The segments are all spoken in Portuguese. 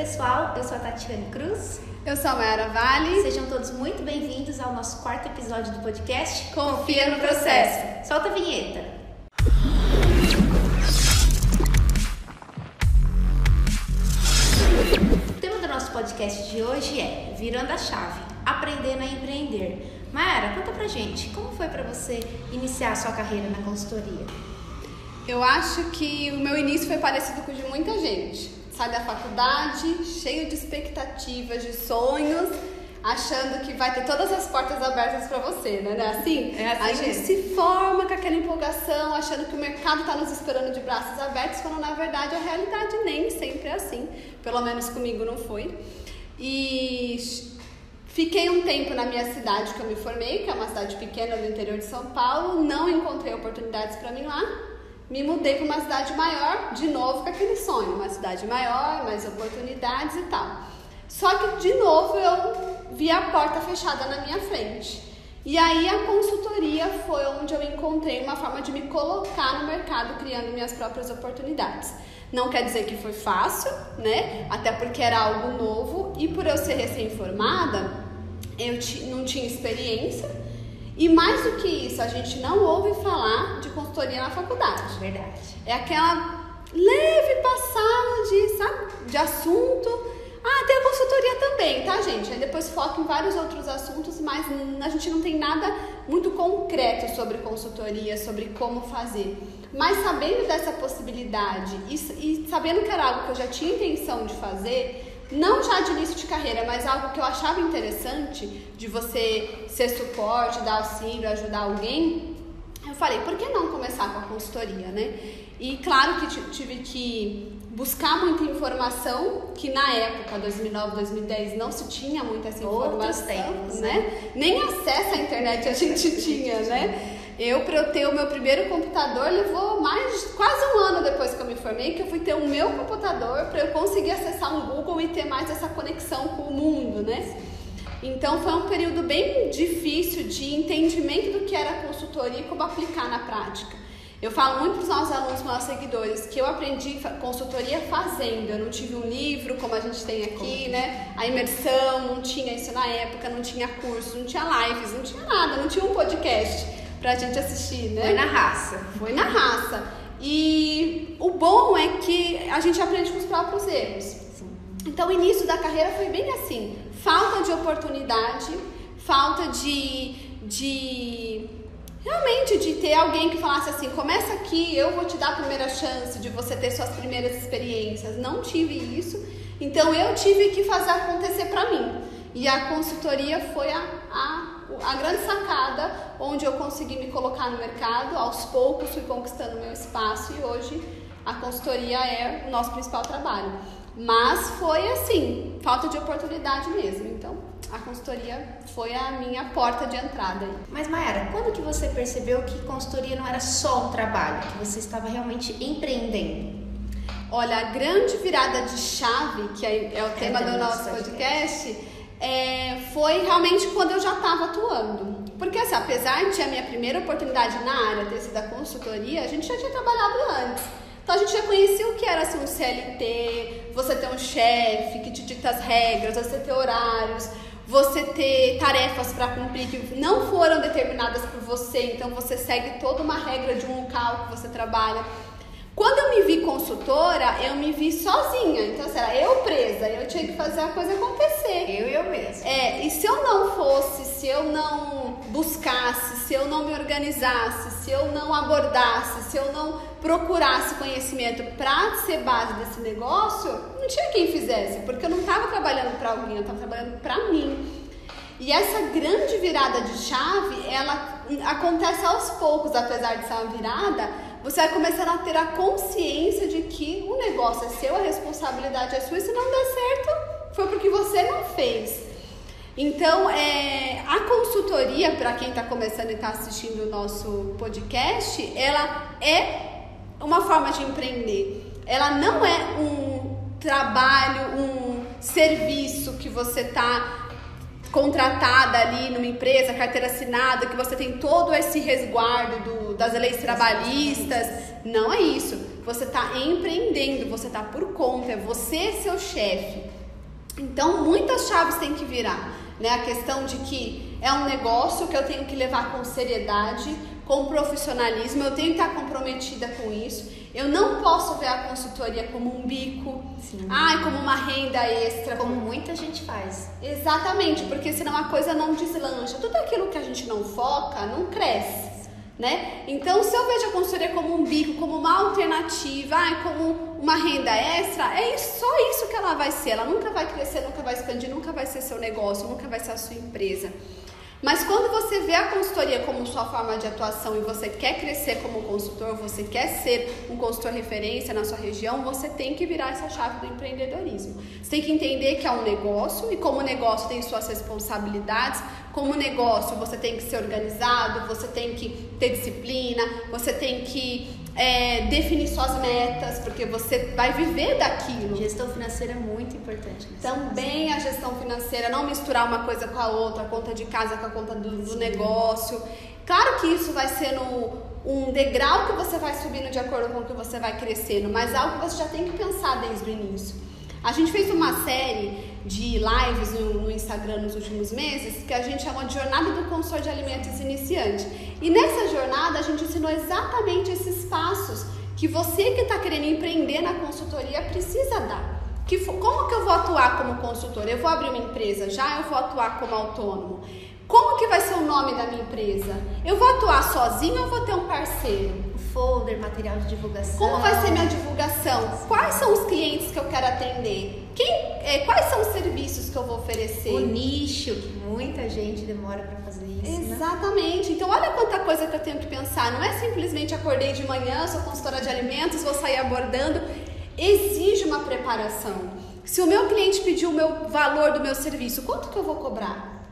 pessoal, eu sou a Tatiane Cruz. Eu sou a Mayara Vale. Sejam todos muito bem-vindos ao nosso quarto episódio do podcast Confia no Processo. Solta a vinheta. O tema do nosso podcast de hoje é Virando a Chave, Aprendendo a Empreender. Mayara, conta pra gente, como foi pra você iniciar a sua carreira na consultoria? Eu acho que o meu início foi parecido com o de muita gente. Sai da faculdade, cheio de expectativas, de sonhos, achando que vai ter todas as portas abertas para você, né? Não é assim? É assim a gente mesmo. se forma com aquela empolgação, achando que o mercado está nos esperando de braços abertos, quando na verdade a realidade nem sempre é assim. Pelo menos comigo não foi. E Fiquei um tempo na minha cidade que eu me formei, que é uma cidade pequena do interior de São Paulo, não encontrei oportunidades para mim lá. Me mudei para uma cidade maior, de novo com aquele sonho, uma cidade maior, mais oportunidades e tal. Só que de novo eu vi a porta fechada na minha frente. E aí a consultoria foi onde eu encontrei uma forma de me colocar no mercado criando minhas próprias oportunidades. Não quer dizer que foi fácil, né? Até porque era algo novo e por eu ser recém-formada, eu não tinha experiência. E mais do que isso, a gente não ouve falar de consultoria na faculdade. Verdade. É aquela leve passada de, sabe, de assunto. Ah, tem a consultoria também, tá, gente? Aí depois foca em vários outros assuntos, mas a gente não tem nada muito concreto sobre consultoria, sobre como fazer. Mas sabendo dessa possibilidade e, e sabendo que era algo que eu já tinha intenção de fazer, não já de início de carreira, mas algo que eu achava interessante, de você ser suporte, dar auxílio, ajudar alguém, eu falei, por que não começar com a consultoria, né? E claro que ti- tive que buscar muita informação, que na época, 2009, 2010, não se tinha muita essa informação, tempos, né? Nem acesso à internet a gente tinha, né? Eu, para eu ter o meu primeiro computador, levou mais quase um ano depois que eu me formei, que eu fui ter o meu computador para eu conseguir acessar um Google e ter mais essa conexão com o mundo, né? Então foi um período bem difícil de entendimento do que era consultoria e como aplicar na prática. Eu falo muito para os nossos alunos, nossos seguidores, que eu aprendi consultoria fazendo. Eu não tive um livro como a gente tem aqui, né? A imersão, não tinha isso na época, não tinha curso, não tinha lives, não tinha nada, não tinha um podcast para a gente assistir, né? Foi na raça. Foi na raça. E o bom é que a gente aprende com os próprios erros. Então, o início da carreira foi bem assim: falta de oportunidade, falta de, de realmente de ter alguém que falasse assim: começa aqui, eu vou te dar a primeira chance de você ter suas primeiras experiências. Não tive isso, então eu tive que fazer acontecer para mim. E a consultoria foi a, a, a grande sacada onde eu consegui me colocar no mercado. Aos poucos fui conquistando meu espaço e hoje a consultoria é o nosso principal trabalho. Mas foi assim, falta de oportunidade mesmo. Então, a consultoria foi a minha porta de entrada. Mas Mayara, quando que você percebeu que consultoria não era só um trabalho, que você estava realmente empreendendo? Olha, a grande virada de chave, que é, é o tema tema do do nosso nosso podcast, é, foi realmente quando eu já estava atuando. Porque, assim, apesar de a minha primeira oportunidade na área ter sido a consultoria, a gente já tinha trabalhado antes. Então, a gente já conhecia o que era assim, um CLT, você ter um chefe que te dita as regras, você ter horários, você ter tarefas para cumprir que não foram determinadas por você, então você segue toda uma regra de um local que você trabalha. Quando eu me vi consultora, eu me vi sozinha. Então, assim, era eu presa, eu tinha que fazer a coisa acontecer. Eu e eu mesma. É, e se eu não fosse, se eu não buscasse, se eu não me organizasse, se eu não abordasse, se eu não procurasse conhecimento para ser base desse negócio, não tinha quem fizesse, porque eu não estava trabalhando para alguém, eu estava trabalhando para mim. E essa grande virada de chave, ela acontece aos poucos, apesar de ser uma virada, você vai começando a ter a consciência de que o negócio é seu, a responsabilidade é sua, e se não der certo, foi porque você não fez. Então, é, a consultoria, para quem está começando e está assistindo o nosso podcast, ela é uma forma de empreender. Ela não é um trabalho, um serviço que você está contratada ali numa empresa, carteira assinada, que você tem todo esse resguardo do, das leis trabalhistas. Não é isso. você está empreendendo, você está por conta, é você seu chefe. Então, muitas chaves têm que virar, né? A questão de que é um negócio que eu tenho que levar com seriedade, com profissionalismo, eu tenho que estar comprometida com isso. Eu não posso ver a consultoria como um bico, Sim. ai, como uma renda extra. Como muita gente faz. Exatamente, porque senão a coisa não deslancha. Tudo aquilo que a gente não foca não cresce. Né? Então, se eu vejo a consultoria como um bico, como uma alternativa, ai, como uma renda extra, é só isso que ela vai ser. Ela nunca vai crescer, nunca vai expandir, nunca vai ser seu negócio, nunca vai ser a sua empresa. Mas quando você vê a consultoria como sua forma de atuação e você quer crescer como consultor, você quer ser um consultor referência na sua região, você tem que virar essa chave do empreendedorismo. Você tem que entender que é um negócio e como negócio tem suas responsabilidades, como negócio você tem que ser organizado, você tem que ter disciplina, você tem que é, definir suas metas, porque você vai viver daquilo. Gestão financeira é muito importante. Também a gestão financeira, não misturar uma coisa com a outra, a conta de casa com a conta do, do negócio. Claro que isso vai ser no, um degrau que você vai subindo de acordo com o que você vai crescendo, mas algo que você já tem que pensar desde o início. A gente fez uma série de lives no, no, Instagram nos últimos meses que a gente chamou de Jornada do Consultor de Alimentos Iniciante. E nessa jornada a gente ensinou exatamente esses que você que está querendo empreender na consultoria precisa dar. Que, como que eu vou atuar como consultor? Eu vou abrir uma empresa já? Eu vou atuar como autônomo? Como que vai ser o nome da minha empresa? Eu vou atuar sozinho ou vou ter um parceiro? Folder, material de divulgação. Como vai ser minha divulgação? Quais são os clientes que eu quero atender? Quem, é, quais são os serviços que eu vou oferecer? O nicho, que muita gente demora para fazer isso. Né? Exatamente. Né? Então, olha quanta coisa que eu tenho que pensar. Não é simplesmente acordei de manhã, sou consultora de alimentos, vou sair abordando. Exige uma preparação. Se o meu cliente pedir o meu valor do meu serviço, quanto que eu vou cobrar?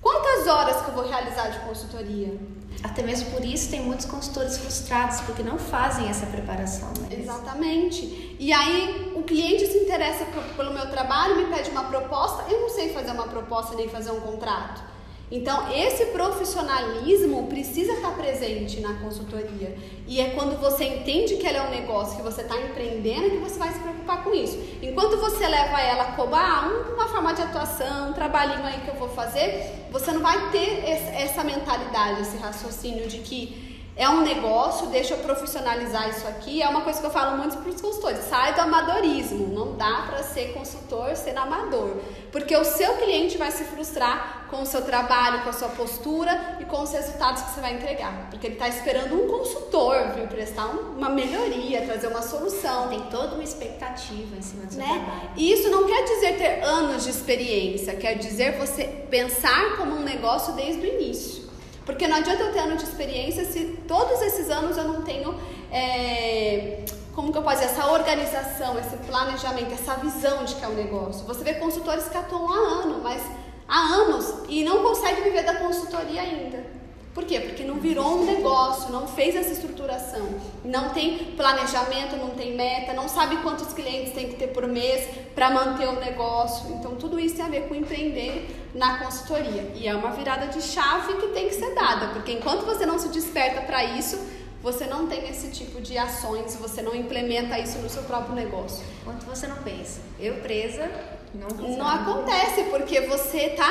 Quantas horas que eu vou realizar de consultoria? Até mesmo por isso tem muitos consultores frustrados, porque não fazem essa preparação. Né? Exatamente. E aí o cliente se interessa pelo meu trabalho, me pede uma proposta, eu não sei fazer uma proposta nem fazer um contrato. Então, esse profissionalismo precisa estar presente na consultoria. E é quando você entende que ela é um negócio, que você está empreendendo, que você vai se preocupar com isso. Enquanto você leva ela como ah, uma forma de atuação, um trabalhinho aí que eu vou fazer, você não vai ter essa mentalidade, esse raciocínio de que é um negócio, deixa eu profissionalizar isso aqui. É uma coisa que eu falo muito para os consultores: sai do amadorismo. Não dá para ser consultor sendo amador, porque o seu cliente vai se frustrar com o seu trabalho, com a sua postura e com os resultados que você vai entregar, porque ele está esperando um consultor vir prestar uma melhoria, trazer uma solução. Tem toda uma expectativa em cima do seu né? trabalho. E isso não quer dizer ter anos de experiência, quer dizer você pensar como um negócio desde o início. Porque não adianta eu ter ano de experiência se todos esses anos eu não tenho, é, como que eu posso dizer, essa organização, esse planejamento, essa visão de que é um negócio. Você vê consultores que atuam há anos, mas há anos e não conseguem viver da consultoria ainda. Por quê? Porque não virou um negócio, não fez essa estruturação, não tem planejamento, não tem meta, não sabe quantos clientes tem que ter por mês para manter o negócio. Então, tudo isso tem a ver com empreender na consultoria. E é uma virada de chave que tem que ser dada, porque enquanto você não se desperta para isso, você não tem esse tipo de ações, você não implementa isso no seu próprio negócio. Enquanto você não pensa, eu presa, não Não acontece, porque você está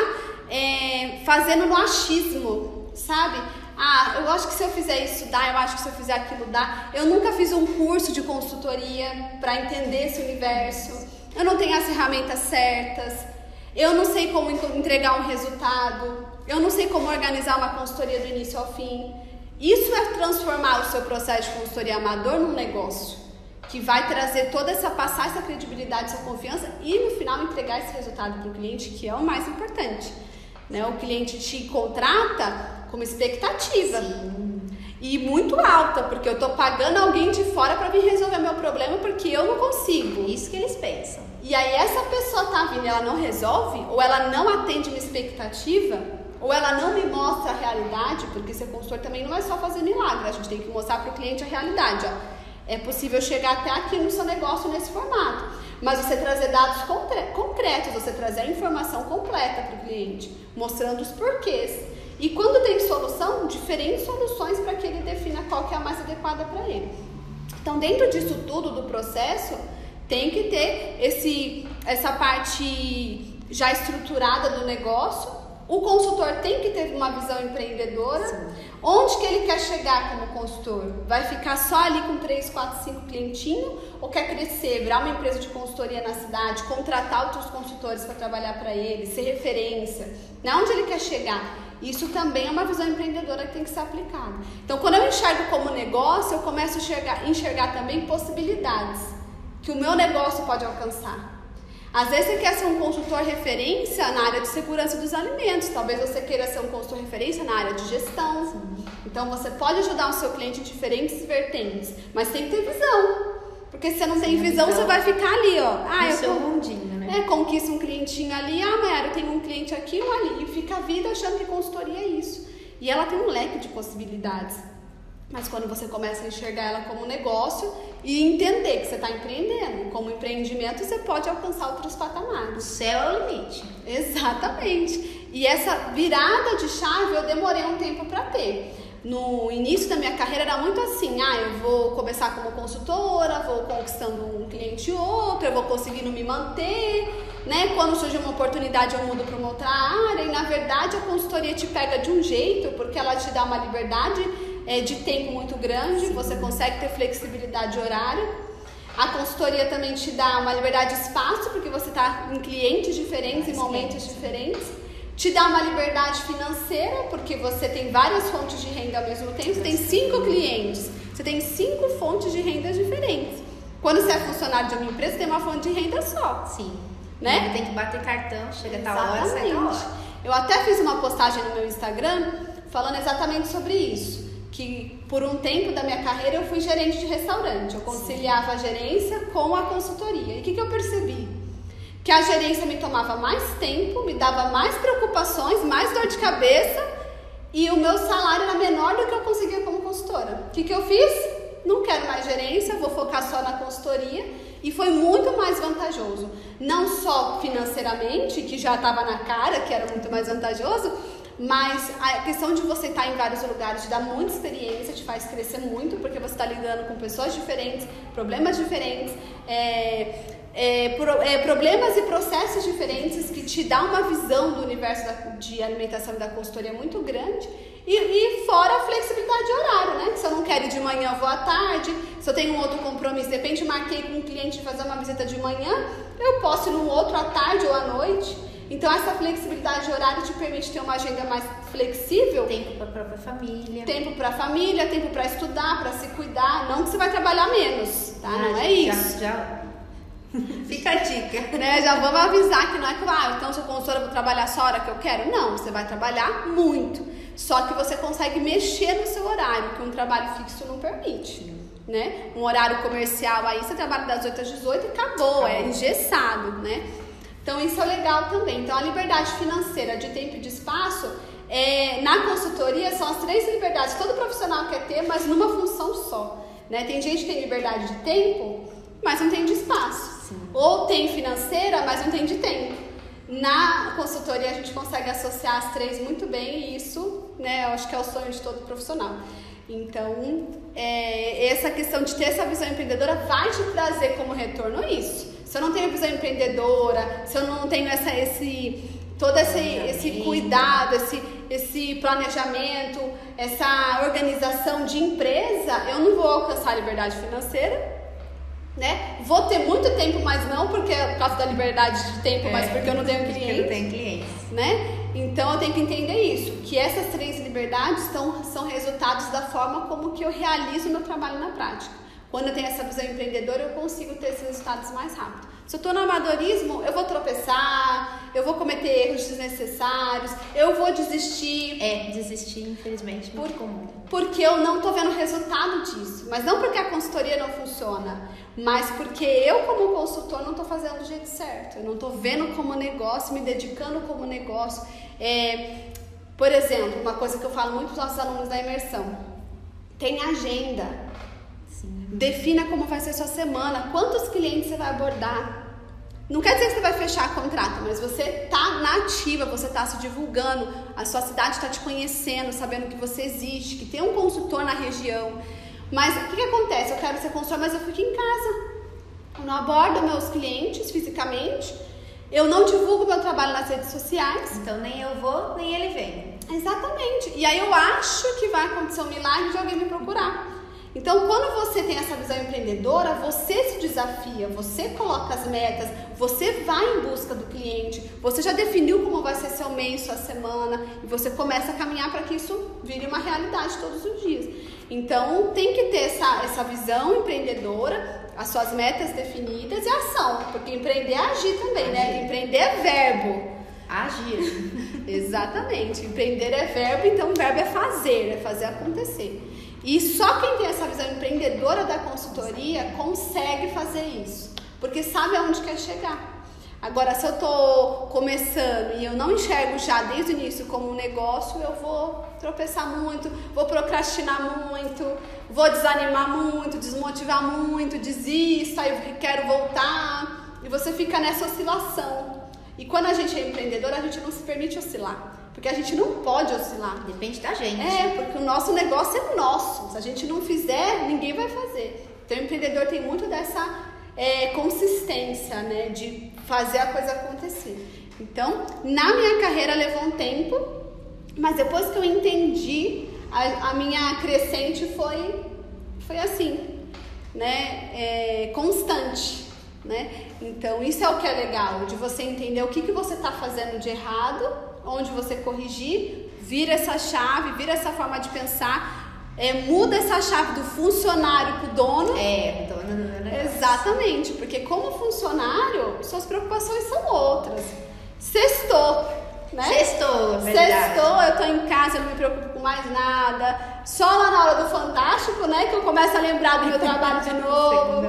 é, fazendo no achismo sabe? Ah, eu acho que se eu fizer isso dá, eu acho que se eu fizer aquilo dá. Eu nunca fiz um curso de consultoria para entender esse universo. Eu não tenho as ferramentas certas. Eu não sei como entregar um resultado. Eu não sei como organizar uma consultoria do início ao fim. Isso é transformar o seu processo de consultoria amador num negócio que vai trazer toda essa passar essa credibilidade, essa confiança e no final entregar esse resultado para o cliente, que é o mais importante. Né? O cliente te contrata com uma expectativa. Sim. E muito alta, porque eu tô pagando alguém de fora para vir resolver meu problema porque eu não consigo. Isso que eles pensam. E aí essa pessoa tá vindo, ela não resolve, ou ela não atende minha expectativa, ou ela não me mostra a realidade, porque ser consultor também não é só fazer milagre, a gente tem que mostrar para o cliente a realidade. Ó. É possível chegar até aqui no seu negócio nesse formato, mas você trazer dados concretos, você trazer a informação completa para o cliente, mostrando os porquês. E quando tem solução, diferentes soluções para que ele defina qual que é a mais adequada para ele. Então, dentro disso tudo do processo, tem que ter esse, essa parte já estruturada do negócio. O consultor tem que ter uma visão empreendedora. Sim. Onde que ele quer chegar como consultor? Vai ficar só ali com 3, 4, 5 clientinhos? Ou quer crescer, virar uma empresa de consultoria na cidade, contratar outros consultores para trabalhar para ele, ser referência? Na onde ele quer chegar? Isso também é uma visão empreendedora que tem que ser aplicada. Então, quando eu enxergo como negócio, eu começo a enxergar, enxergar também possibilidades que o meu negócio pode alcançar. Às vezes você quer ser um consultor referência na área de segurança dos alimentos, talvez você queira ser um consultor referência na área de gestão. Sim. Então você pode ajudar o seu cliente em diferentes vertentes, mas tem que ter visão. Porque se você não tem visão, você vai ficar ali, ó. Ah, eu seu mundinho, né? É, conquista um clientinho ali, ah, Mayara, eu tenho um cliente aqui, um ali. E fica a vida achando que consultoria é isso. E ela tem um leque de possibilidades. Mas quando você começa a enxergar ela como negócio e entender que você está empreendendo, como empreendimento você pode alcançar outros patamares. O céu é o limite. Exatamente. E essa virada de chave eu demorei um tempo para ter. No início da minha carreira era muito assim, ah, eu vou começar como consultora, vou conquistando um cliente ou outro, eu vou conseguindo me manter, né? Quando surge uma oportunidade eu mudo para uma outra área e na verdade a consultoria te pega de um jeito, porque ela te dá uma liberdade é, de tempo muito grande, você consegue ter flexibilidade de horário. A consultoria também te dá uma liberdade de espaço, porque você está em clientes diferentes, em momentos diferentes. Te dá uma liberdade financeira, porque você tem várias fontes de renda ao mesmo tempo. Você tem cinco clientes, você tem cinco fontes de renda diferentes. Quando você é funcionário de uma empresa, tem uma fonte de renda só. Sim. Né? Tem que bater cartão, chega tal hora, sai tal hora. Eu até fiz uma postagem no meu Instagram falando exatamente sobre isso que por um tempo da minha carreira eu fui gerente de restaurante. Eu conciliava a gerência com a consultoria. E o que, que eu percebi? Que a gerência me tomava mais tempo, me dava mais preocupações, mais dor de cabeça e o meu salário era menor do que eu conseguia como consultora. O que, que eu fiz? Não quero mais gerência, vou focar só na consultoria e foi muito mais vantajoso. Não só financeiramente, que já estava na cara que era muito mais vantajoso, mas a questão de você estar em vários lugares te dá muita experiência, te faz crescer muito, porque você está lidando com pessoas diferentes, problemas diferentes, é, é, pro, é, problemas e processos diferentes que te dá uma visão do universo da, de alimentação e da consultoria muito grande. E, e, fora a flexibilidade de horário, né? Se eu não quero ir de manhã, eu vou à tarde. Se eu tenho um outro compromisso, de repente marquei com um cliente fazer uma visita de manhã, eu posso ir num outro à tarde ou à noite. Então, essa flexibilidade de horário te permite ter uma agenda mais flexível. Tempo para a própria família. Tempo para a família, tempo para estudar, para se cuidar. Não que você vai trabalhar menos, tá? Ah, não é isso. Já, já... Fica a dica. Né? Já vamos avisar que não é que, ah, então sou consultora, vou trabalhar só a hora que eu quero. Não, você vai trabalhar muito. Só que você consegue mexer no seu horário, que um trabalho fixo não permite. Né? Um horário comercial aí, você trabalha das 8 às 18 e acabou, acabou. é engessado, né? Então isso é legal também. Então a liberdade financeira de tempo e de espaço é, na consultoria são as três liberdades que todo profissional quer ter, mas numa função só. Né? Tem gente que tem liberdade de tempo, mas não tem de espaço. Sim. Ou tem financeira, mas não tem de tempo. Na consultoria a gente consegue associar as três muito bem e isso, né, eu acho que é o sonho de todo profissional. Então, é, essa questão de ter essa visão empreendedora vai te trazer como retorno isso se eu não tenho visão empreendedora, se eu não tenho essa, esse, todo esse, esse cuidado, esse, esse planejamento, essa organização de empresa, eu não vou alcançar a liberdade financeira. Né? Vou ter muito tempo, mas não porque é por causa da liberdade de tempo, é, mas porque eu não tenho clientes. Eu não tenho clientes. Né? Então eu tenho que entender isso, que essas três liberdades estão, são resultados da forma como que eu realizo o meu trabalho na prática. Quando eu tenho essa visão empreendedora, eu consigo ter esses resultados mais rápido. Se eu estou no amadorismo, eu vou tropeçar, eu vou cometer erros desnecessários, eu vou desistir. É, desistir, infelizmente, muito Por, comum. Porque eu não estou vendo resultado disso. Mas não porque a consultoria não funciona, mas porque eu, como consultor, não estou fazendo do jeito certo. Eu não estou vendo como negócio, me dedicando como negócio. É, por exemplo, uma coisa que eu falo muito para os nossos alunos da imersão: tem agenda. Defina como vai ser sua semana, quantos clientes você vai abordar. Não quer dizer que você vai fechar contrato, mas você tá na ativa, você está se divulgando, a sua cidade está te conhecendo, sabendo que você existe, que tem um consultor na região. Mas o que, que acontece? Eu quero ser consultor, mas eu fico em casa. Eu não abordo meus clientes fisicamente. Eu não divulgo meu trabalho nas redes sociais. Então nem eu vou, nem ele vem. Exatamente. E aí eu acho que vai acontecer um milagre de alguém me procurar. Então, quando você tem essa visão empreendedora, você se desafia, você coloca as metas, você vai em busca do cliente, você já definiu como vai ser seu mês, sua semana, e você começa a caminhar para que isso vire uma realidade todos os dias. Então, tem que ter essa, essa visão empreendedora, as suas metas definidas e ação, porque empreender é agir também, né? agir. né? Empreender é verbo. Agir. Exatamente. Empreender é verbo, então verbo é fazer, é fazer acontecer. E só quem tem essa visão empreendedora da consultoria consegue fazer isso, porque sabe aonde quer chegar. Agora, se eu estou começando e eu não enxergo já desde o início como um negócio, eu vou tropeçar muito, vou procrastinar muito, vou desanimar muito, desmotivar muito, desisto, aí quero voltar. E você fica nessa oscilação. E quando a gente é empreendedor, a gente não se permite oscilar. Porque a gente não pode oscilar. Depende da gente. É, porque o nosso negócio é nosso. Se a gente não fizer, ninguém vai fazer. Então, o empreendedor tem muito dessa é, consistência, né? De fazer a coisa acontecer. Então, na minha carreira levou um tempo, mas depois que eu entendi, a, a minha crescente foi, foi assim, né? É, constante, né? Então, isso é o que é legal, de você entender o que, que você está fazendo de errado onde você corrigir, vira essa chave, vira essa forma de pensar, é, muda essa chave do funcionário para o dono. É, dono do negócio. Exatamente, porque como funcionário, suas preocupações são outras. Sextou, né? Sextou, é verdade. Sextou, eu tô em casa, eu não me preocupo com mais nada. Só lá na hora do Fantástico, né, que eu começo a lembrar do meu trabalho de novo,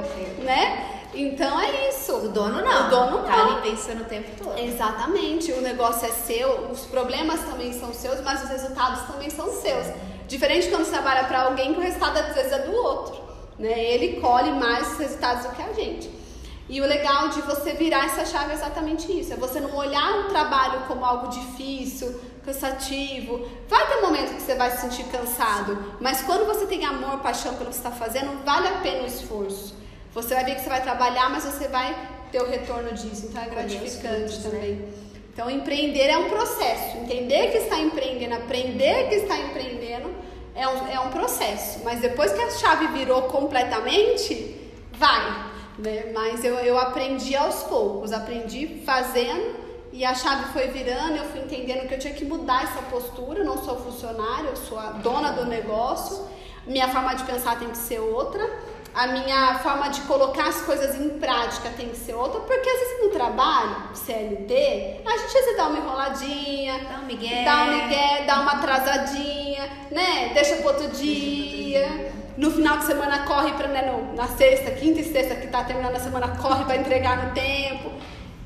né? Então é isso. O dono não. O dono tá não. ali pensando o tempo todo. Exatamente. O negócio é seu, os problemas também são seus, mas os resultados também são seus. Diferente quando você trabalha para alguém que o resultado às vezes é do outro. Né? Ele colhe mais resultados do que a gente. E o legal de você virar essa chave é exatamente isso. É você não olhar o trabalho como algo difícil, cansativo. Vai ter um momento que você vai se sentir cansado, mas quando você tem amor, paixão pelo que você está fazendo, vale a pena o esforço. Você vai ver que você vai trabalhar, mas você vai ter o retorno disso. Então é gratificante né? também. Né? Então empreender é um processo. Entender que está empreendendo, aprender que está empreendendo é um, é um processo. Mas depois que a chave virou completamente, vai. Né? Mas eu, eu aprendi aos poucos, aprendi fazendo e a chave foi virando, eu fui entendendo que eu tinha que mudar essa postura, eu não sou funcionário, eu sou a dona do negócio, minha forma de pensar tem que ser outra a minha forma de colocar as coisas em prática tem que ser outra, porque às vezes no trabalho, CLT, a gente às vezes dá uma enroladinha, dá um migué, dá, um migué, dá uma atrasadinha, né? Deixa pro outro dia. No final de semana corre para né, no, na sexta, quinta e sexta que tá terminando a semana, corre para entregar no tempo.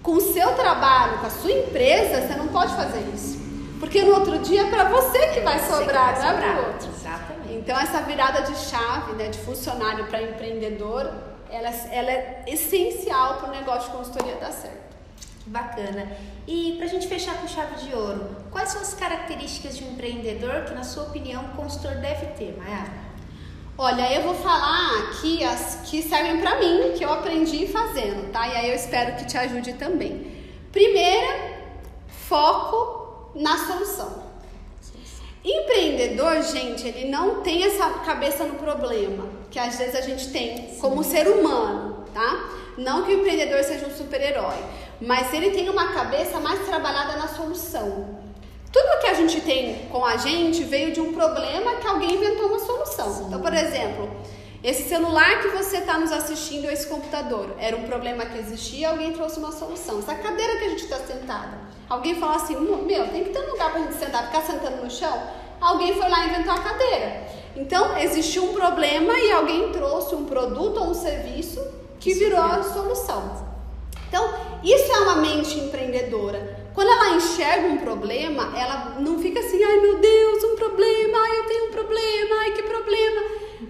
Com o seu trabalho, com a sua empresa, você não pode fazer isso. Porque no outro dia é para você que vai sobrar, não é para o outro. Então essa virada de chave, né, de funcionário para empreendedor, ela, ela é essencial para o negócio de consultoria dar certo. Bacana. E para a gente fechar com chave de ouro, quais são as características de um empreendedor que, na sua opinião, o consultor deve ter, Mayara? Olha, eu vou falar aqui as que servem para mim, que eu aprendi fazendo, tá? E aí eu espero que te ajude também. Primeira, foco na solução. Empreendedor, gente, ele não tem essa cabeça no problema, que às vezes a gente tem como ser humano, tá? Não que o empreendedor seja um super-herói, mas ele tem uma cabeça mais trabalhada na solução. Tudo que a gente tem com a gente veio de um problema que alguém inventou uma solução. Sim. Então, por exemplo, esse celular que você está nos assistindo, esse computador, era um problema que existia, alguém trouxe uma solução. Essa cadeira que a gente está sentada, alguém falou assim: meu, tem que ter um lugar para a gente sentar, ficar sentando no chão. Alguém foi lá e inventou a cadeira. Então, existiu um problema e alguém trouxe um produto ou um serviço que virou a solução. Então, isso é uma mente empreendedora. Quando ela enxerga um problema, ela não fica assim, ai meu Deus, um problema, ai eu tenho um problema, ai que problema.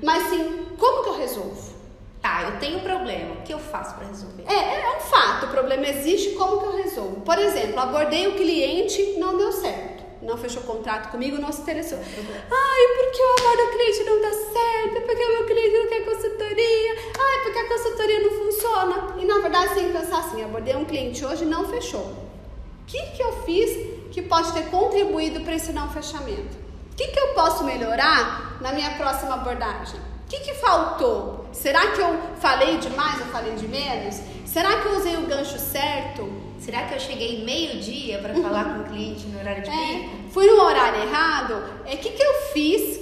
Mas sim, como que eu resolvo? Tá, eu tenho um problema, o que eu faço para resolver? É, é um fato, o problema existe, como que eu resolvo? Por exemplo, abordei o cliente, não deu certo. não fechou contrato comigo, não se interessou. Ai, porque o amor do cliente não dá certo, porque o meu cliente não quer consultoria, ai, porque a consultoria não funciona. E na verdade que pensar assim, abordei um cliente hoje não fechou. O que, que eu fiz que pode ter contribuído para esse não fechamento? O que, que eu posso melhorar na minha próxima abordagem? O que, que faltou? Será que eu falei demais ou falei de menos? Será que eu usei o gancho certo? Será que eu cheguei meio-dia para falar com o cliente no horário de É, pico? fui no horário errado? É o que, que eu fiz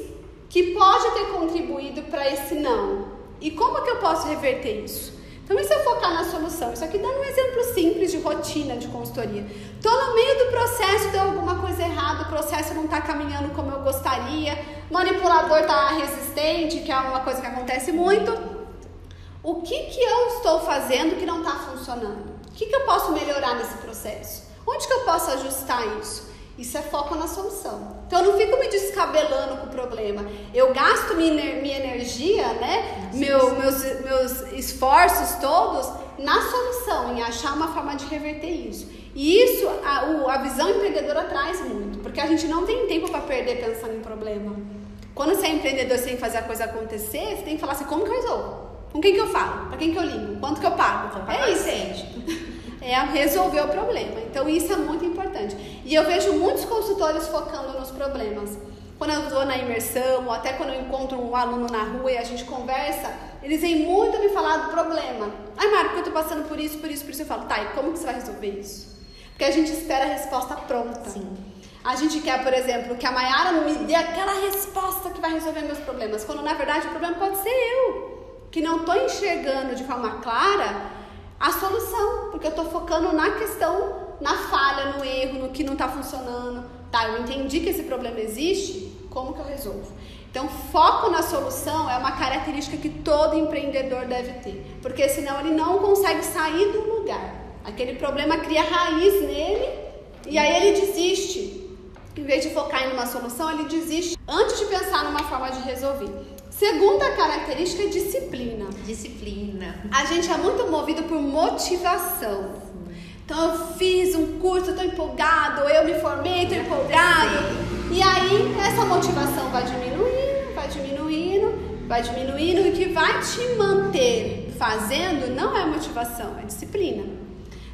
que pode ter contribuído para esse não? E como que eu posso reverter isso? Então, e se eu focar na solução? Isso aqui dando um exemplo simples de rotina de consultoria. Tô no meio do processo, deu alguma coisa errada, o processo não está caminhando como eu gostaria, manipulador está resistente, que é uma coisa que acontece muito. O que, que eu estou fazendo que não está funcionando? O que, que eu posso melhorar nesse processo? Onde que eu posso ajustar isso? Isso é foco na solução. Então eu não fico me descabelando com o problema. Eu gasto minha, minha energia, né? Meu, meus, meus esforços todos na solução, em achar uma forma de reverter isso. E isso a, o- a visão empreendedora traz muito, porque a gente não tem tempo para perder pensando em problema. Quando você é empreendedor, que fazer a coisa acontecer, você tem que falar assim, como que eu resolvo? Com quem que eu falo? Para quem que eu ligo? Quanto que eu pago? É isso. É resolver o problema. Então isso é muito importante. E eu vejo muitos consultores focando nos problemas. Quando eu vou na imersão, ou até quando eu encontro um aluno na rua e a gente conversa, eles vêm muito me falar do problema. Ai, porque eu tô passando por isso, por isso, por isso. Eu falo, tá, e como que você vai resolver isso? Porque a gente espera a resposta pronta. Sim. A gente quer, por exemplo, que a Mayara me dê aquela resposta que vai resolver meus problemas, quando na verdade o problema pode ser eu, que não estou enxergando de forma clara a solução, porque eu estou focando na questão, na falha, no erro, no que não está funcionando. Tá, eu entendi que esse problema existe, como que eu resolvo? Então, foco na solução é uma característica que todo empreendedor deve ter, porque senão ele não consegue sair do lugar. Aquele problema cria raiz nele e aí ele desiste. Em vez de focar em uma solução, ele desiste antes de pensar numa forma de resolver. Segunda característica é disciplina. Disciplina. A gente é muito movido por motivação. Então eu fiz um curso, eu tô empolgado, eu me formei, tô empolgado. E aí essa motivação vai diminuindo, vai diminuindo, vai diminuindo e o que vai te manter fazendo não é motivação, é disciplina.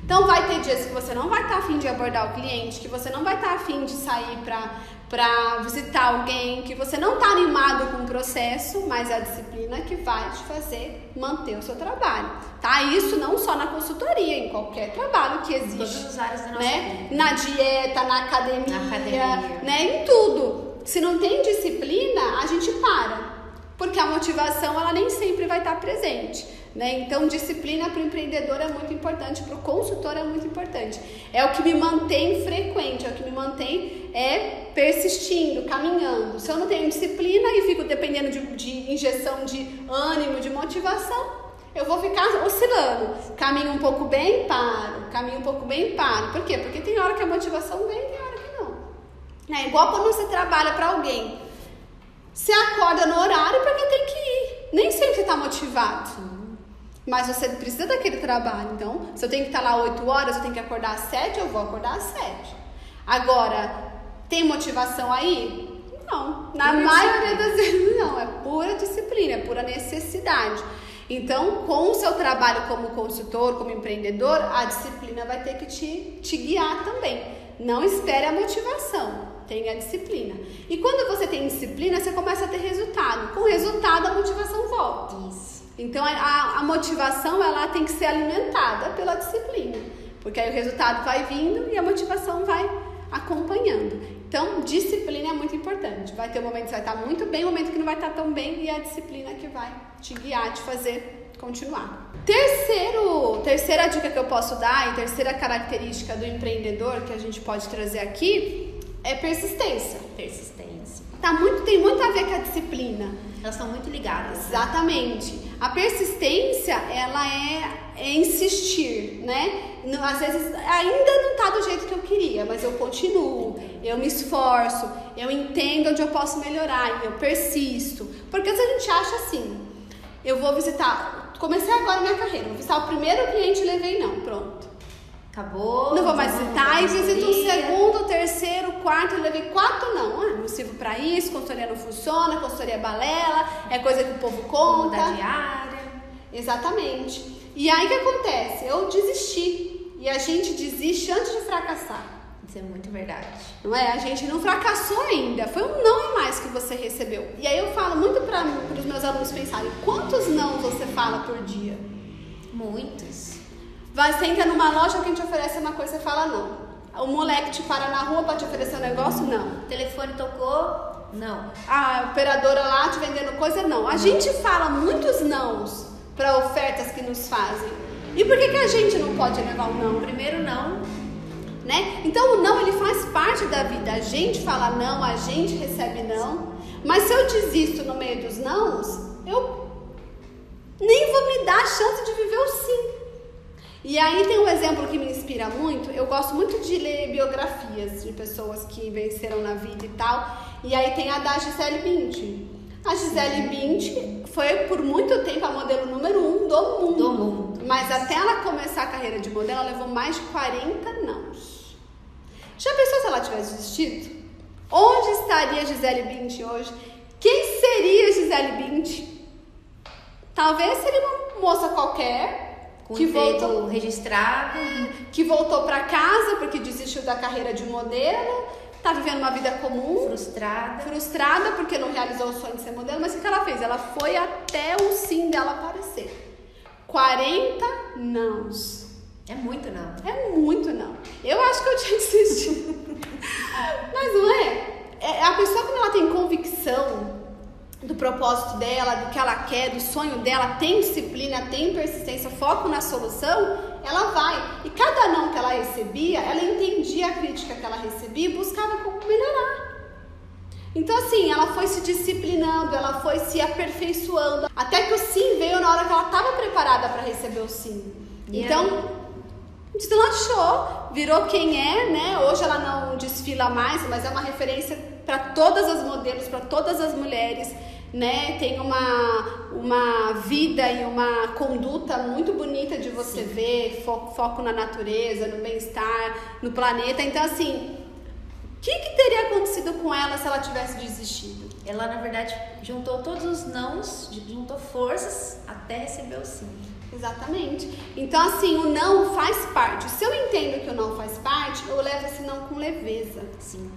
Então vai ter dias que você não vai estar afim de abordar o cliente, que você não vai estar afim de sair para para visitar alguém, que você não está animado com o processo, mas é a disciplina que vai te fazer manter o seu trabalho, tá? Isso não só na consultoria, em qualquer trabalho que Todas existe, as áreas da nossa né? vida. Na dieta, na academia, Na academia. né? Em tudo. Se não tem disciplina, a gente para, porque a motivação ela nem sempre vai estar presente. Né? Então, disciplina para o empreendedor é muito importante, para o consultor é muito importante. É o que me mantém frequente, é o que me mantém é, persistindo, caminhando. Se eu não tenho disciplina e fico dependendo de, de injeção de ânimo, de motivação, eu vou ficar oscilando. Caminho um pouco bem, paro. Caminho um pouco bem, paro. Por quê? Porque tem hora que a motivação vem e tem hora que não. É igual quando você trabalha para alguém. Você acorda no horário porque tem que ir. Nem sempre você está motivado. Mas você precisa daquele trabalho. Então, se eu tenho que estar lá 8 horas, eu tenho que acordar às 7, eu vou acordar às 7. Agora, tem motivação aí? Não. Na Pura maioria das vezes não. É pura disciplina, é pura necessidade. Então, com o seu trabalho como consultor, como empreendedor, a disciplina vai ter que te, te guiar também. Não espere a motivação, tenha disciplina. E quando você tem disciplina, você começa a ter resultado. Com resultado, a motivação volta. Isso. Então a, a motivação ela tem que ser alimentada pela disciplina, porque aí o resultado vai vindo e a motivação vai acompanhando. Então disciplina é muito importante. Vai ter um momento que vai estar muito bem, um momento que não vai estar tão bem e é a disciplina que vai te guiar, te fazer continuar. Terceiro, terceira dica que eu posso dar e terceira característica do empreendedor que a gente pode trazer aqui é persistência. Persistência. Tá muito, tem muito a ver com a disciplina. Elas estão muito ligadas. Exatamente. A persistência, ela é, é insistir, né? Não- às vezes ainda não tá do jeito que eu queria, mas eu continuo, eu me esforço, eu entendo onde eu posso melhorar e eu persisto. Porque se a gente acha assim, eu vou visitar, comecei agora minha carreira, vou visitar o primeiro cliente e levei não, pronto. Acabou. Não vou mais citar. E pra visita um segundo, terceiro, quarto. Eu levei quatro, não. Ah, não sirvo pra isso, consultoria não funciona, consultoria é balela, é coisa que o povo conta. da diária. Exatamente. E aí o que acontece? Eu desisti. E a gente desiste antes de fracassar. Isso é muito verdade. Não é? A gente não fracassou ainda. Foi um não a mais que você recebeu. E aí eu falo muito para os meus alunos pensarem: quantos não você fala por dia? Muitos. Vai, você entra numa loja, alguém te oferece uma coisa e fala não. O moleque te para na rua para te oferecer um negócio? Não. O telefone tocou? Não. A operadora lá te vendendo coisa? Não. A gente fala muitos nãos para ofertas que nos fazem. E por que, que a gente não pode levar um não? O primeiro não. né? Então o não ele faz parte da vida. A gente fala não, a gente recebe não. Mas se eu desisto no meio dos nãos, eu nem vou me dar a chance de viver o sim. E aí tem um exemplo que me inspira muito. Eu gosto muito de ler biografias de pessoas que venceram na vida e tal. E aí tem a da Gisele Bündchen. A Gisele Bündchen foi por muito tempo a modelo número um do mundo. Do mundo. Mas até ela começar a carreira de modelo, ela levou mais de 40 nãos. Já pensou se ela tivesse desistido? Onde estaria Gisele Bündchen hoje? Quem seria Gisele Bündchen? Talvez seria uma moça qualquer Com que voltou, registrado. que voltou para casa porque desistiu da carreira de modelo, tá vivendo uma vida comum, Frustrada. frustrada porque não realizou o sonho de ser modelo, mas o que ela fez? Ela foi até o sim dela aparecer. 40 nãos. É muito não. É muito não. Eu acho que eu tinha desistido. Mas não é? é. A pessoa quando ela tem convicção do propósito dela, do que ela quer, do sonho dela, tem disciplina, tem persistência, foco na solução, ela vai. E cada não que ela recebia, ela entendia a crítica que ela recebia e buscava como melhorar. Então, assim, ela foi se disciplinando, ela foi se aperfeiçoando, até que o sim veio na hora que ela estava preparada para receber o sim. E então, deslanchou, virou quem é, né? Hoje ela não desfila mais, mas é uma referência para todas as modelos, para todas as mulheres, né? Tem uma, uma vida e uma conduta muito bonita de você ver, foco, foco na natureza, no bem-estar, no planeta. Então, assim, o que, que teria acontecido com ela se ela tivesse desistido? Ela, na verdade, juntou todos os nãos, juntou forças até receber o sim. Exatamente. Então, assim, o não faz parte. Se eu entendo que o não faz parte, eu levo esse não com leveza. Sim.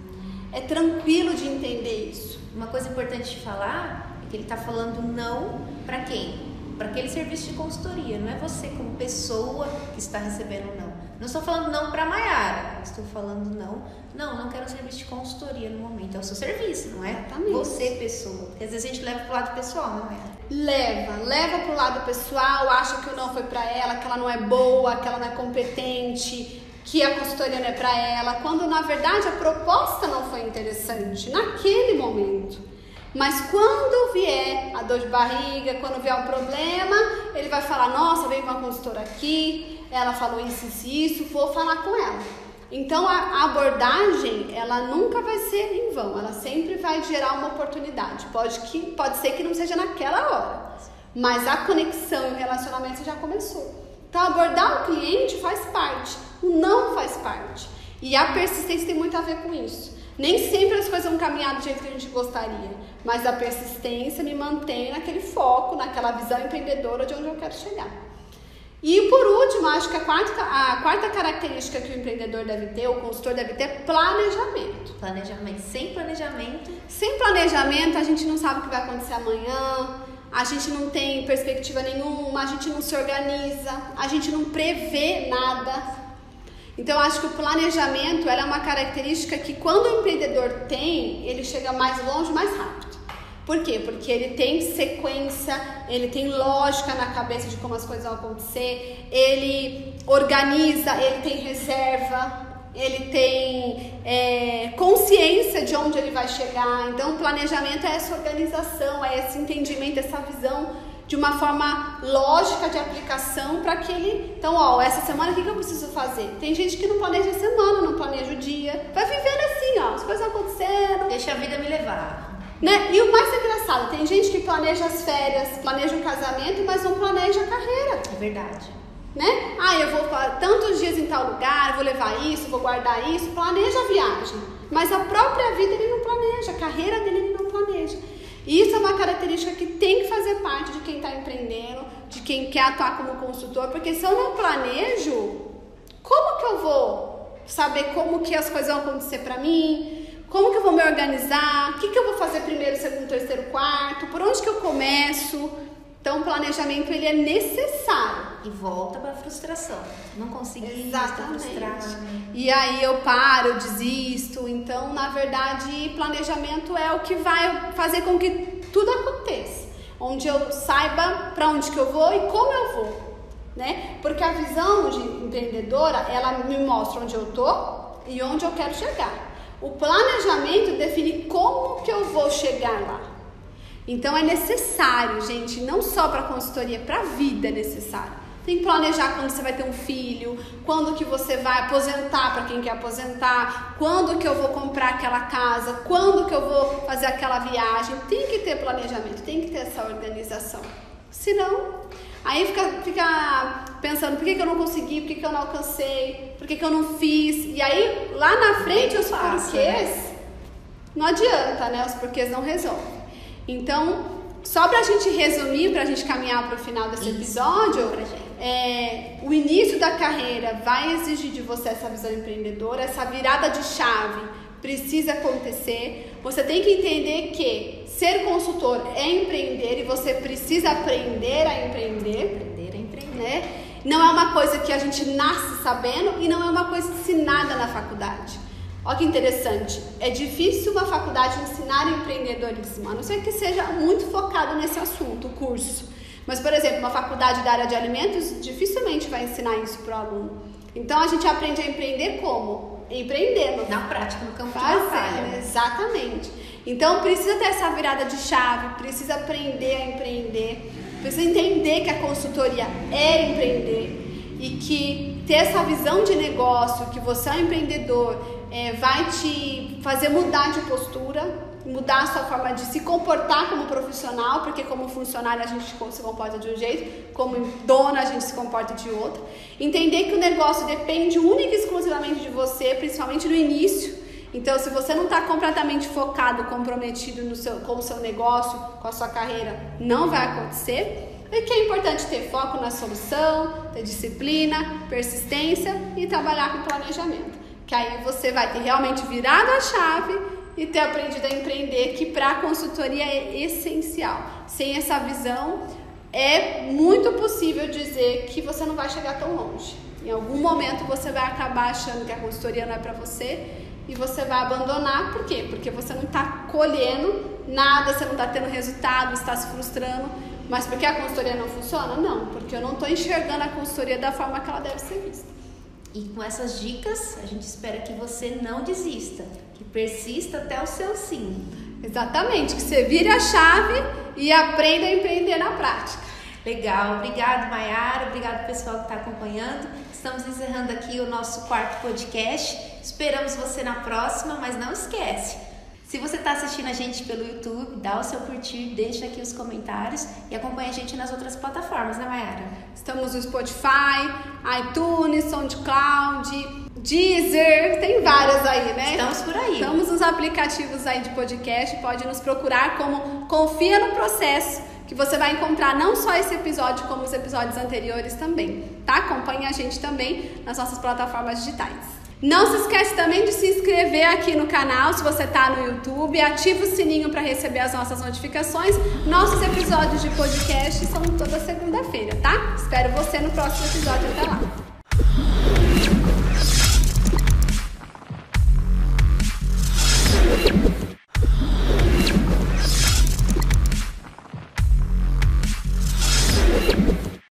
É tranquilo de entender isso. Uma coisa importante de falar é que ele está falando não para quem? Para aquele serviço de consultoria. Não é você como pessoa que está recebendo não. Não estou falando não para Maiara. Estou falando não. Não, não quero um serviço de consultoria no momento. É o seu serviço, não é? Exatamente. Você, pessoa. Porque às vezes a gente leva pro lado pessoal, não é? Leva, leva pro lado pessoal, acha que o não foi pra ela, que ela não é boa, que ela não é competente, que a consultoria não é pra ela, quando na verdade a proposta não foi interessante naquele momento. Mas quando vier a dor de barriga, quando vier um problema, ele vai falar: Nossa, veio uma consultora aqui, ela falou isso, isso, isso, vou falar com ela. Então a abordagem, ela nunca vai ser em vão, ela sempre vai gerar uma oportunidade. Pode, que, pode ser que não seja naquela hora, mas a conexão e o relacionamento já começou. Então abordar o cliente faz parte, o não faz parte. E a persistência tem muito a ver com isso. Nem sempre as coisas vão caminhar do jeito que a gente gostaria, mas a persistência me mantém naquele foco, naquela visão empreendedora de onde eu quero chegar. E por último, acho que a quarta, a quarta característica que o empreendedor deve ter, o consultor deve ter, é planejamento. Planejamento. Sem planejamento, Sem planejamento, a gente não sabe o que vai acontecer amanhã, a gente não tem perspectiva nenhuma, a gente não se organiza, a gente não prevê nada. Então, acho que o planejamento é uma característica que, quando o empreendedor tem, ele chega mais longe, mais rápido. Por quê? Porque ele tem sequência, ele tem lógica na cabeça de como as coisas vão acontecer, ele organiza, ele tem reserva, ele tem é, consciência de onde ele vai chegar. Então, o planejamento é essa organização, é esse entendimento, essa visão de uma forma lógica de aplicação para que ele. Então, ó, essa semana o que, que eu preciso fazer? Tem gente que não planeja a semana, não planeja o dia, vai vivendo assim, ó, as coisas acontecendo. deixa a vida me levar. Né? E o mais engraçado, tem gente que planeja as férias, planeja o casamento, mas não planeja a carreira. É verdade. né? Ah, eu vou tantos dias em tal lugar, vou levar isso, vou guardar isso, planeja a viagem. Mas a própria vida ele não planeja, a carreira dele ele não planeja. Isso é uma característica que tem que fazer parte de quem está empreendendo, de quem quer atuar como consultor, porque se eu não planejo, como que eu vou saber como que as coisas vão acontecer para mim? Como que eu vou me organizar? O que, que eu vou fazer primeiro, segundo, terceiro, quarto? Por onde que eu começo? Então, o planejamento ele é necessário. E volta para frustração. Não consegui, Exatamente. E aí eu paro, eu desisto. Então, na verdade, planejamento é o que vai fazer com que tudo aconteça. Onde eu saiba para onde que eu vou e como eu vou. Né? Porque a visão de empreendedora, ela me mostra onde eu tô e onde eu quero chegar. O planejamento define como que eu vou chegar lá. Então é necessário, gente, não só para consultoria, para a vida é necessário. Tem que planejar quando você vai ter um filho, quando que você vai aposentar para quem quer aposentar, quando que eu vou comprar aquela casa, quando que eu vou fazer aquela viagem. Tem que ter planejamento, tem que ter essa organização. Senão, aí fica, fica pensando por que, que eu não consegui, por que, que eu não alcancei, por que, que eu não fiz. E aí, lá na frente, os porquês, né? não adianta, né? Os porquês não resolvem. Então, só para a gente resumir, para a gente caminhar para o final desse Isso, episódio, é, o início da carreira vai exigir de você essa visão empreendedora, essa virada de chave precisa acontecer. Você tem que entender que ser consultor é empreender e você precisa aprender a empreender. Aprender a empreender. Né? Não é uma coisa que a gente nasce sabendo e não é uma coisa ensinada na faculdade. Olha que interessante. É difícil uma faculdade ensinar empreendedorismo, a não ser que seja muito focado nesse assunto, o curso. Mas, por exemplo, uma faculdade da área de alimentos dificilmente vai ensinar isso para o aluno. Então, a gente aprende a empreender como? Empreendendo. Na prática, no campo Fazendo, de batalha. Exatamente. Então, precisa ter essa virada de chave, precisa aprender a empreender, precisa entender que a consultoria é empreender e que ter essa visão de negócio, que você é um empreendedor, é, vai te fazer mudar de postura, mudar a sua forma de se comportar como profissional, porque como funcionário a gente se comporta de um jeito, como dona a gente se comporta de outro. Entender que o negócio depende única e exclusivamente de você, principalmente no início. Então, se você não está completamente focado, comprometido no seu, com o seu negócio, com a sua carreira, não vai acontecer. E que é importante ter foco na solução, ter disciplina, persistência e trabalhar com planejamento. Que aí você vai ter realmente virado a chave e ter aprendido a empreender, que para a consultoria é essencial. Sem essa visão, é muito possível dizer que você não vai chegar tão longe. Em algum momento você vai acabar achando que a consultoria não é para você e você vai abandonar. Por quê? Porque você não está colhendo nada, você não está tendo resultado, está se frustrando. Mas porque a consultoria não funciona? Não, porque eu não estou enxergando a consultoria da forma que ela deve ser vista. E com essas dicas, a gente espera que você não desista, que persista até o seu sim. Exatamente, que você vire a chave e aprenda a empreender na prática. Legal, obrigado Maiara, obrigado pessoal que está acompanhando. Estamos encerrando aqui o nosso quarto podcast. Esperamos você na próxima, mas não esquece, se você está assistindo a gente pelo YouTube, dá o seu curtir, deixa aqui os comentários e acompanha a gente nas outras plataformas, né, Mayara? Estamos no Spotify, iTunes, SoundCloud, Deezer, tem várias aí, né? Estamos por aí. Estamos nos aplicativos aí de podcast, pode nos procurar como Confia no Processo, que você vai encontrar não só esse episódio, como os episódios anteriores também, tá? Acompanhe a gente também nas nossas plataformas digitais. Não se esquece também de se inscrever aqui no canal se você está no YouTube, ativa o sininho para receber as nossas notificações. Nossos episódios de podcast são toda segunda-feira, tá? Espero você no próximo episódio. Até lá!